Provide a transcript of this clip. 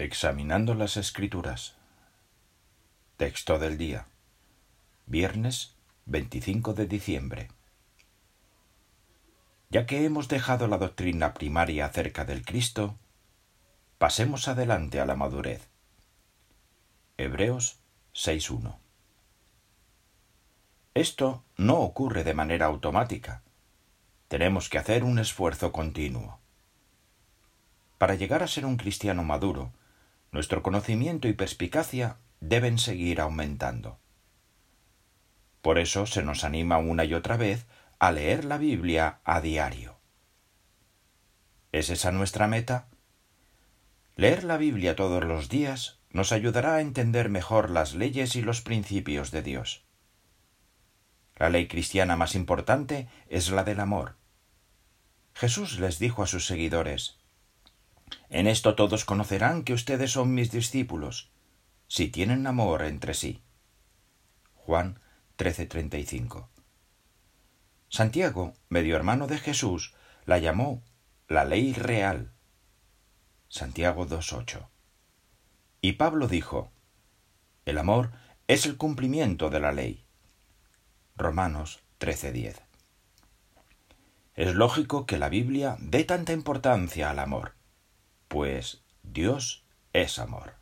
Examinando las Escrituras. Texto del día. Viernes 25 de diciembre. Ya que hemos dejado la doctrina primaria acerca del Cristo, pasemos adelante a la madurez. Hebreos 6.1. Esto no ocurre de manera automática. Tenemos que hacer un esfuerzo continuo. Para llegar a ser un cristiano maduro, nuestro conocimiento y perspicacia deben seguir aumentando. Por eso se nos anima una y otra vez a leer la Biblia a diario. ¿Es esa nuestra meta? Leer la Biblia todos los días nos ayudará a entender mejor las leyes y los principios de Dios. La ley cristiana más importante es la del amor. Jesús les dijo a sus seguidores en esto todos conocerán que ustedes son mis discípulos, si tienen amor entre sí. Juan 13:35. Santiago, medio hermano de Jesús, la llamó la ley real. Santiago 2:8. Y Pablo dijo, el amor es el cumplimiento de la ley. Romanos 13:10. Es lógico que la Biblia dé tanta importancia al amor pues Dios es amor.